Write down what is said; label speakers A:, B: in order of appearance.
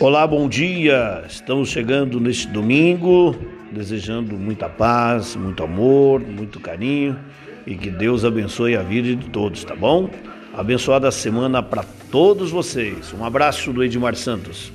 A: Olá, bom dia. Estamos chegando neste domingo, desejando muita paz, muito amor, muito carinho e que Deus abençoe a vida de todos, tá bom? Abençoada semana para todos vocês. Um abraço do Edmar Santos.